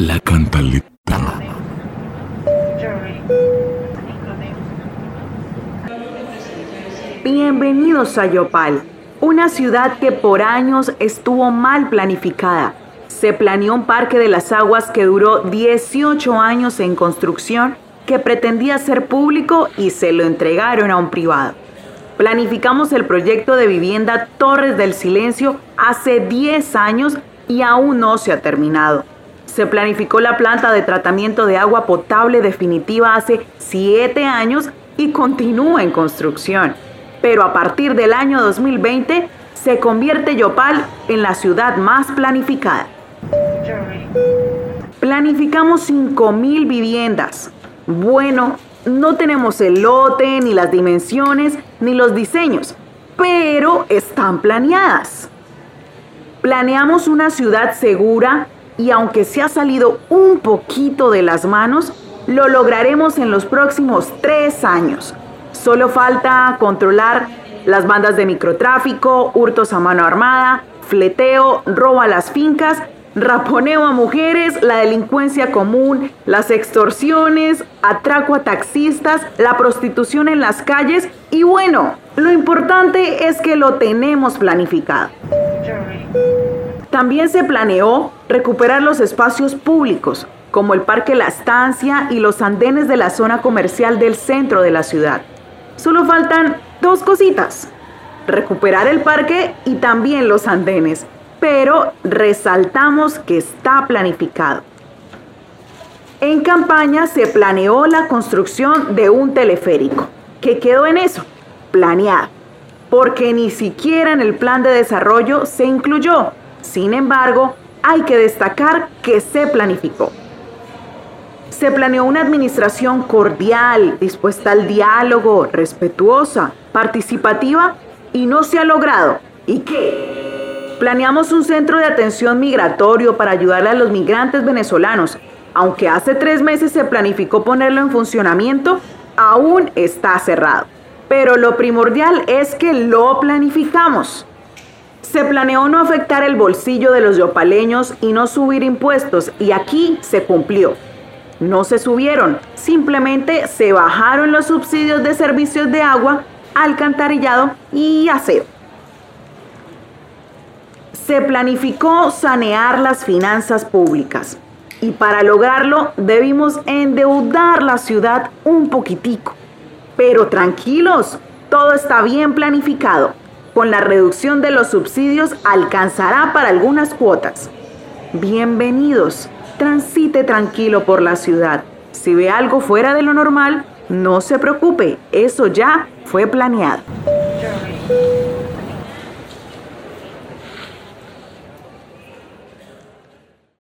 La cantaleta. Bienvenidos a Yopal, una ciudad que por años estuvo mal planificada. Se planeó un parque de las aguas que duró 18 años en construcción, que pretendía ser público y se lo entregaron a un privado. Planificamos el proyecto de vivienda Torres del Silencio hace 10 años y aún no se ha terminado. Se planificó la planta de tratamiento de agua potable definitiva hace 7 años y continúa en construcción pero a partir del año 2020 se convierte Yopal en la ciudad más planificada. Planificamos 5.000 viviendas. Bueno, no tenemos el lote, ni las dimensiones, ni los diseños, pero están planeadas. Planeamos una ciudad segura y aunque se ha salido un poquito de las manos, lo lograremos en los próximos tres años Solo falta controlar las bandas de microtráfico, hurtos a mano armada, fleteo, robo a las fincas, raponeo a mujeres, la delincuencia común, las extorsiones, atraco a taxistas, la prostitución en las calles y bueno, lo importante es que lo tenemos planificado. También se planeó recuperar los espacios públicos, como el Parque La Estancia y los andenes de la zona comercial del centro de la ciudad. Solo faltan dos cositas. Recuperar el parque y también los andenes. Pero resaltamos que está planificado. En campaña se planeó la construcción de un teleférico, que quedó en eso, planeado, porque ni siquiera en el plan de desarrollo se incluyó. Sin embargo, hay que destacar que se planificó. Se planeó una administración cordial, dispuesta al diálogo, respetuosa, participativa y no se ha logrado. ¿Y qué? Planeamos un centro de atención migratorio para ayudarle a los migrantes venezolanos. Aunque hace tres meses se planificó ponerlo en funcionamiento, aún está cerrado. Pero lo primordial es que lo planificamos. Se planeó no afectar el bolsillo de los yopaleños y no subir impuestos y aquí se cumplió no se subieron, simplemente se bajaron los subsidios de servicios de agua, alcantarillado y aseo. Se planificó sanear las finanzas públicas y para lograrlo debimos endeudar la ciudad un poquitico. Pero tranquilos, todo está bien planificado. Con la reducción de los subsidios alcanzará para algunas cuotas. Bienvenidos transite tranquilo por la ciudad. Si ve algo fuera de lo normal, no se preocupe, eso ya fue planeado.